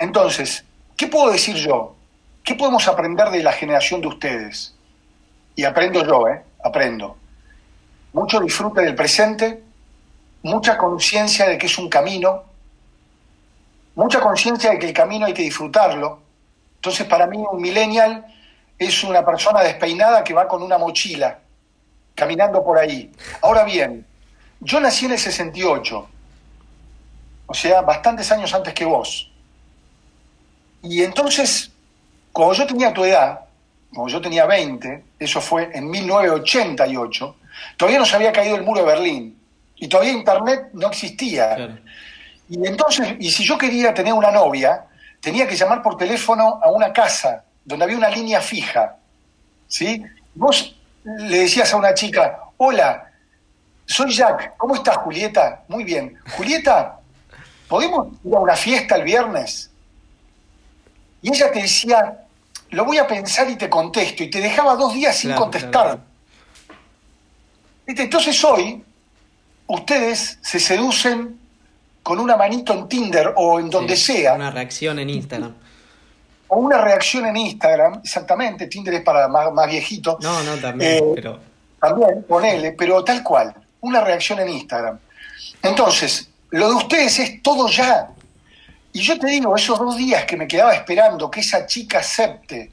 Entonces, ¿qué puedo decir yo? ¿Qué podemos aprender de la generación de ustedes? y aprendo yo, ¿eh? Aprendo. Mucho disfrute del presente, mucha conciencia de que es un camino, mucha conciencia de que el camino hay que disfrutarlo. Entonces, para mí, un millennial es una persona despeinada que va con una mochila, caminando por ahí. Ahora bien, yo nací en el 68, o sea, bastantes años antes que vos. Y entonces, como yo tenía tu edad, como yo tenía 20, eso fue en 1988, todavía no se había caído el muro de Berlín y todavía Internet no existía. Y entonces, y si yo quería tener una novia, tenía que llamar por teléfono a una casa donde había una línea fija. ¿sí? Vos le decías a una chica, hola, soy Jack, ¿cómo estás Julieta? Muy bien. Julieta, ¿podemos ir a una fiesta el viernes? Y ella te decía, lo voy a pensar y te contesto, y te dejaba dos días sin contestar. Entonces hoy ustedes se seducen con una manito en Tinder o en donde sea. Una reacción en Instagram. O una reacción en Instagram, exactamente. Tinder es para más, más viejito. No, no, también, eh, pero... También, ponele, pero tal cual. Una reacción en Instagram. Entonces, lo de ustedes es todo ya. Y yo te digo, esos dos días que me quedaba esperando que esa chica acepte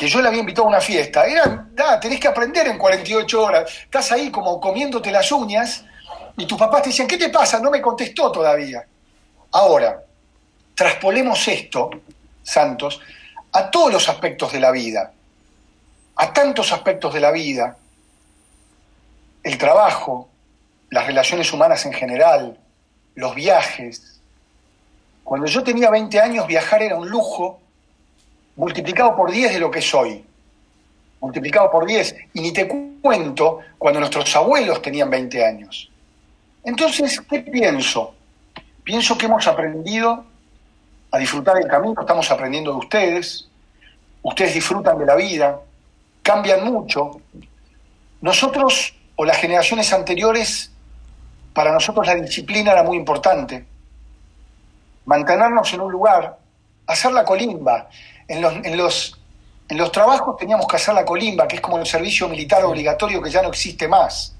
que yo la había invitado a una fiesta, era, da, tenés que aprender en 48 horas. Estás ahí como comiéndote las uñas y tus papás te decían, ¿qué te pasa? No me contestó todavía. Ahora, traspolemos esto, Santos, a todos los aspectos de la vida, a tantos aspectos de la vida, el trabajo, las relaciones humanas en general, los viajes, cuando yo tenía 20 años, viajar era un lujo multiplicado por 10 de lo que soy. Multiplicado por 10. Y ni te cuento cuando nuestros abuelos tenían 20 años. Entonces, ¿qué pienso? Pienso que hemos aprendido a disfrutar del camino, estamos aprendiendo de ustedes, ustedes disfrutan de la vida, cambian mucho. Nosotros, o las generaciones anteriores, para nosotros la disciplina era muy importante mantenernos en un lugar, hacer la colimba. En los, En los trabajos teníamos que hacer la colimba, que es como el servicio militar obligatorio que ya no existe más.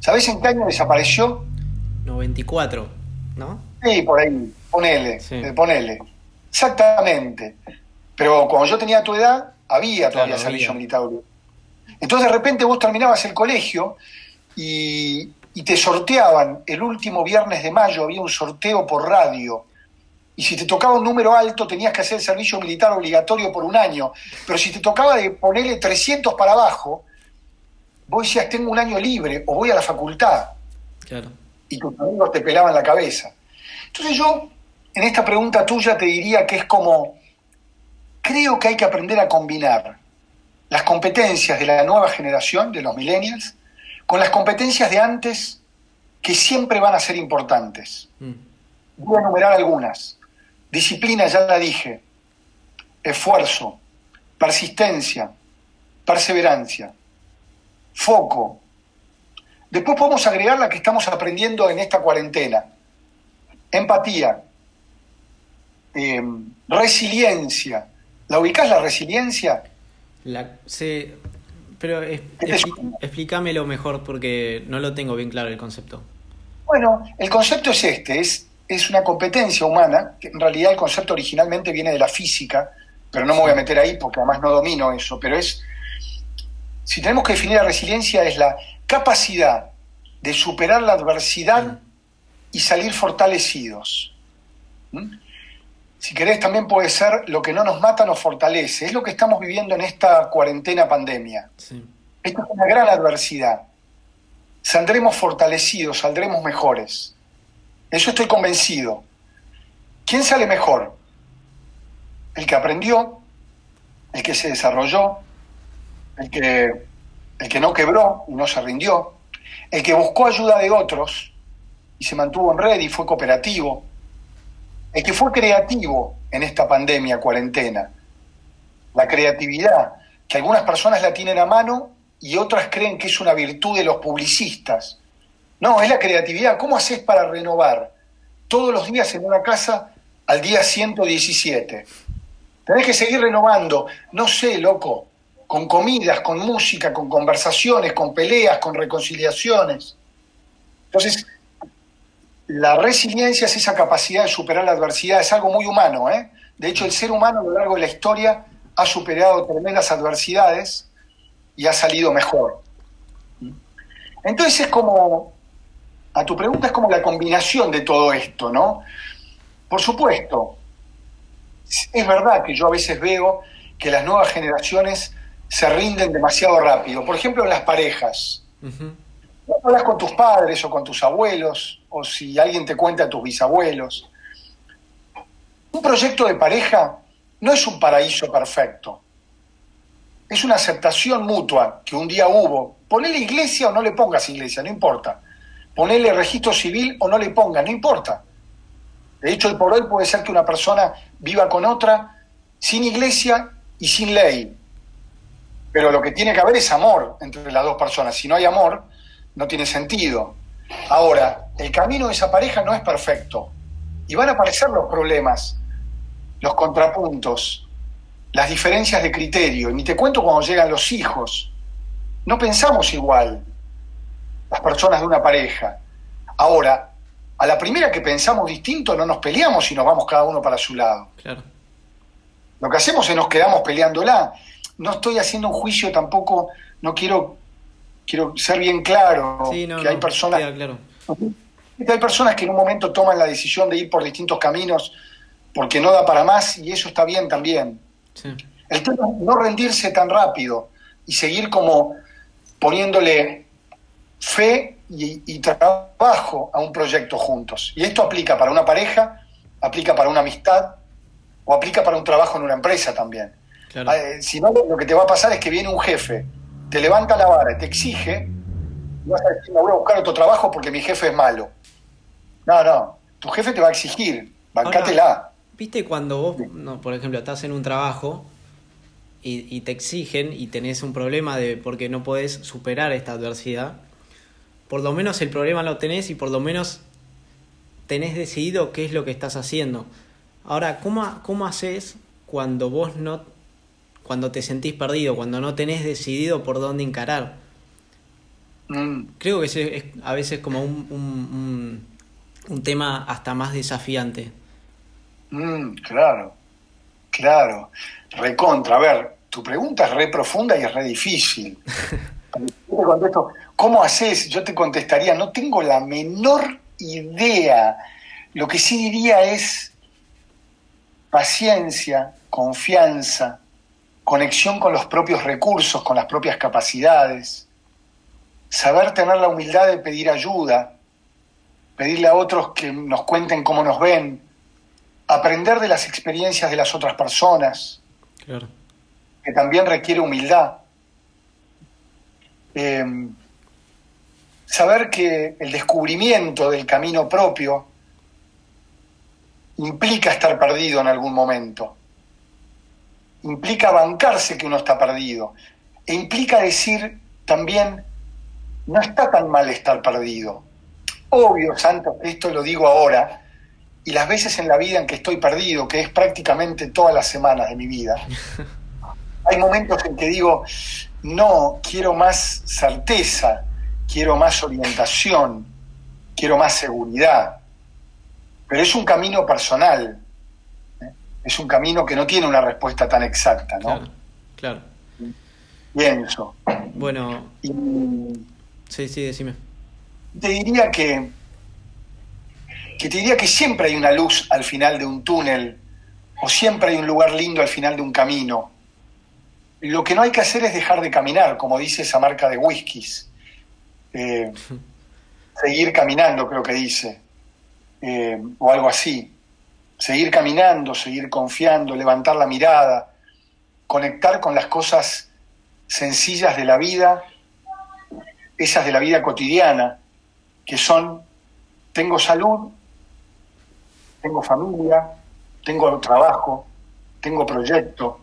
¿Sabés en qué año desapareció? 94, ¿no? Sí, por ahí, ponele, eh, ponele. Exactamente. Pero cuando yo tenía tu edad, había todavía servicio militar obligatorio. Entonces de repente vos terminabas el colegio y, y te sorteaban el último viernes de mayo, había un sorteo por radio. Y si te tocaba un número alto, tenías que hacer el servicio militar obligatorio por un año. Pero si te tocaba de ponerle 300 para abajo, vos decías, tengo un año libre o voy a la facultad. Y tus amigos te pelaban la cabeza. Entonces yo, en esta pregunta tuya, te diría que es como, creo que hay que aprender a combinar las competencias de la nueva generación, de los millennials, con las competencias de antes que siempre van a ser importantes. Mm. Voy a enumerar algunas. Disciplina, ya la dije. Esfuerzo, persistencia, perseverancia, foco. Después podemos agregar la que estamos aprendiendo en esta cuarentena. Empatía, em, resiliencia. ¿La ubicás la resiliencia? La, sí, pero explícamelo mejor porque no lo tengo bien claro el concepto. Bueno, el concepto es este, es, es una competencia humana, que en realidad el concepto originalmente viene de la física, pero no me voy a meter ahí porque además no domino eso, pero es, si tenemos que definir la resiliencia, es la capacidad de superar la adversidad y salir fortalecidos. ¿Mm? si querés, también puede ser lo que no nos mata nos fortalece. Es lo que estamos viviendo en esta cuarentena pandemia. Esto es una gran adversidad. Saldremos fortalecidos, saldremos mejores. Eso estoy convencido. ¿Quién sale mejor? El que aprendió, el que se desarrolló, el que, el que no quebró y no se rindió, el que buscó ayuda de otros y se mantuvo en red y fue cooperativo, el que fue creativo en esta pandemia, cuarentena. La creatividad, que algunas personas la tienen a mano y otras creen que es una virtud de los publicistas. No, es la creatividad. ¿Cómo haces para renovar todos los días en una casa al día 117? Tenés que seguir renovando. No sé, loco, con comidas, con música, con conversaciones, con peleas, con reconciliaciones. Entonces, la resiliencia es esa capacidad de superar la adversidad, es algo muy humano. ¿eh? De hecho, el ser humano a lo largo de la historia ha superado tremendas adversidades y ha salido mejor. Entonces es como, a tu pregunta es como la combinación de todo esto, ¿no? Por supuesto, es verdad que yo a veces veo que las nuevas generaciones se rinden demasiado rápido. Por ejemplo, en las parejas hablas con tus padres o con tus abuelos, o si alguien te cuenta a tus bisabuelos. Un proyecto de pareja no es un paraíso perfecto. Es una aceptación mutua que un día hubo. Ponele iglesia o no le pongas iglesia, no importa. Ponele registro civil o no le pongas, no importa. De hecho, el por hoy puede ser que una persona viva con otra sin iglesia y sin ley. Pero lo que tiene que haber es amor entre las dos personas. Si no hay amor, no tiene sentido. Ahora, el camino de esa pareja no es perfecto y van a aparecer los problemas, los contrapuntos, las diferencias de criterio. Y ni te cuento cuando llegan los hijos. No pensamos igual las personas de una pareja. Ahora, a la primera que pensamos distinto no nos peleamos y nos vamos cada uno para su lado. Claro. Lo que hacemos es nos quedamos peleándola. No estoy haciendo un juicio tampoco, no quiero quiero ser bien claro que hay personas que hay personas que en un momento toman la decisión de ir por distintos caminos porque no da para más y eso está bien también. El tema es no rendirse tan rápido y seguir como poniéndole fe y, y, trabajo a un proyecto juntos. Y esto aplica para una pareja, aplica para una amistad o aplica para un trabajo en una empresa también. Eh, si no, lo que te va a pasar es que viene un jefe te levanta la vara, te exige, y vas a decir, me voy a buscar otro trabajo porque mi jefe es malo. No, no, tu jefe te va a exigir, bancátela. ¿Viste cuando vos, no, por ejemplo, estás en un trabajo y, te exigen y tenés un problema de porque no podés superar esta adversidad? Por lo menos el problema lo tenés y por lo menos tenés decidido qué es lo que estás haciendo. Ahora, ¿cómo, cómo haces cuando vos no cuando te sentís perdido, cuando no tenés decidido por dónde encarar. Mm. Creo que es, a veces como un, un, un, tema hasta más desafiante. Mm, claro, claro. Recontra. A ver, tu pregunta es re profunda y es re difícil. *laughs* ¿cómo haces? Yo te contestaría, no tengo la menor idea. Lo que sí diría es paciencia, confianza, conexión con los propios recursos, con las propias capacidades, saber tener la humildad de pedir ayuda, pedirle a otros que nos cuenten cómo nos ven, aprender de las experiencias de las otras personas, que también requiere humildad. Eh, saber que el descubrimiento del camino propio implica estar perdido en algún momento, implica bancarse que uno está perdido, e implica decir también, no está tan mal estar perdido. Obvio, Santo, esto lo digo ahora, y las veces en la vida en que estoy perdido, que es prácticamente todas las semanas de mi vida, *laughs* hay momentos en que digo, no, quiero más certeza, quiero más orientación, quiero más seguridad. Pero es un camino personal, ¿eh? es un camino que no tiene una respuesta tan exacta, ¿no? Claro, claro. Pienso. Bueno. sí, sí, decime. Te diría que, que te diría que siempre hay una luz al final de un túnel, o siempre hay un lugar lindo al final de un camino. Lo que no hay que hacer es dejar de caminar, como dice esa marca de whiskies. Eh, *laughs* seguir caminando, creo que dice, eh, o algo así. Seguir caminando, seguir confiando, levantar la mirada, conectar con las cosas sencillas de la vida, esas de la vida cotidiana, que son, tengo salud, tengo familia, tengo trabajo, tengo proyecto,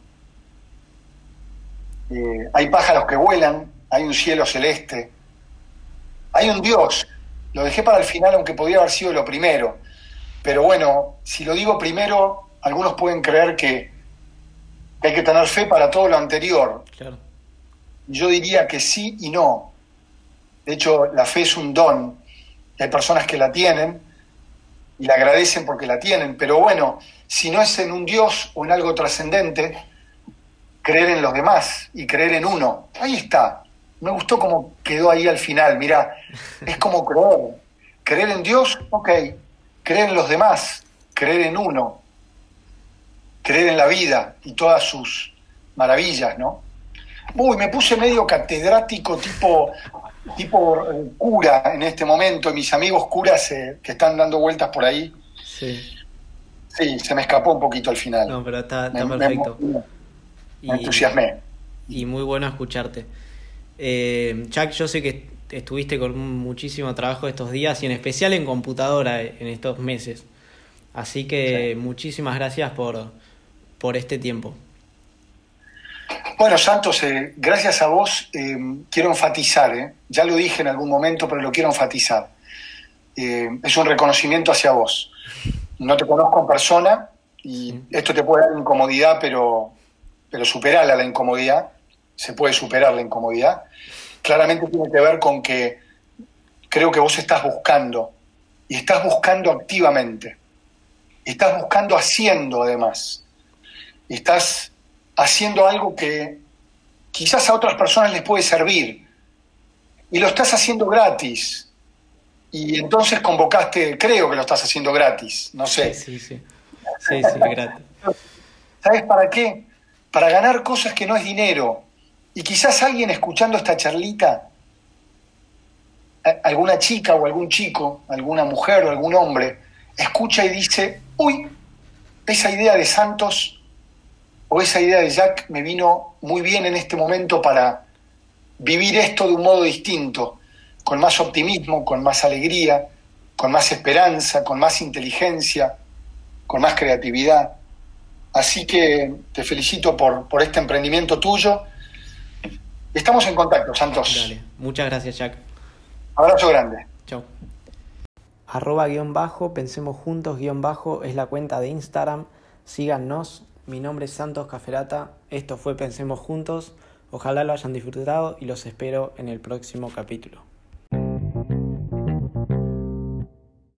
eh, hay pájaros que vuelan, hay un cielo celeste, hay un Dios. Lo dejé para el final, aunque podría haber sido lo primero. Pero bueno, si lo digo primero, algunos pueden creer que, hay que tener fe para todo lo anterior. Yo diría que sí y no. De hecho, la fe es un don. Hay personas que la tienen y la agradecen porque la tienen. Pero bueno, si no es en un Dios o en algo trascendente, creer en los demás y creer en uno. Ahí está me gustó cómo quedó ahí al final, mira, es como creer. Creer en Dios, ok. Creer en los demás, creer en uno, creer en la vida y todas sus maravillas, ¿no? Uy, me puse medio catedrático tipo, tipo eh, cura en este momento, mis amigos curas eh, que están dando vueltas por ahí. Sí. Sí, se me escapó un poquito al final. No, pero está, perfecto. Me, entusiasmé. Y muy bueno escucharte. Eh, Chuck, yo sé que estuviste con muchísimo trabajo estos días y en especial en computadora en estos meses. Así que muchísimas gracias por, por este tiempo. Bueno, Santos, eh, gracias a vos eh, quiero enfatizar, eh, ya lo dije en algún momento, pero lo quiero enfatizar. es un reconocimiento hacia vos. No te conozco en persona y esto te puede dar incomodidad, pero, pero superala la incomodidad se puede superar la incomodidad, claramente tiene que ver con que creo que vos estás buscando, y estás buscando activamente, estás buscando haciendo además, estás haciendo algo que quizás a otras personas les puede servir, y lo estás haciendo gratis, y entonces convocaste, creo que lo estás haciendo gratis, no sé. Sí, sí, sí, sí, gratis. ¿Sabes para qué? Para ganar cosas que no es dinero, y quizás alguien escuchando esta charlita, alguna chica o algún chico, alguna mujer o algún hombre, escucha y dice, uy, esa idea de Santos o esa idea de Jack me vino muy bien en este momento para vivir esto de un modo distinto, con más optimismo, con más alegría, con más esperanza, con más inteligencia, con más creatividad. Así que te felicito por, por este emprendimiento tuyo Estamos en contacto, Santos. Dale. Muchas gracias, Jack. Abrazo grande. Chao. Arroba guion bajo, pensemos juntos guion bajo es la cuenta de Instagram. Síganos, Mi nombre es Santos Caferata. Esto fue Pensemos Juntos. Ojalá lo hayan disfrutado y los espero en el próximo capítulo.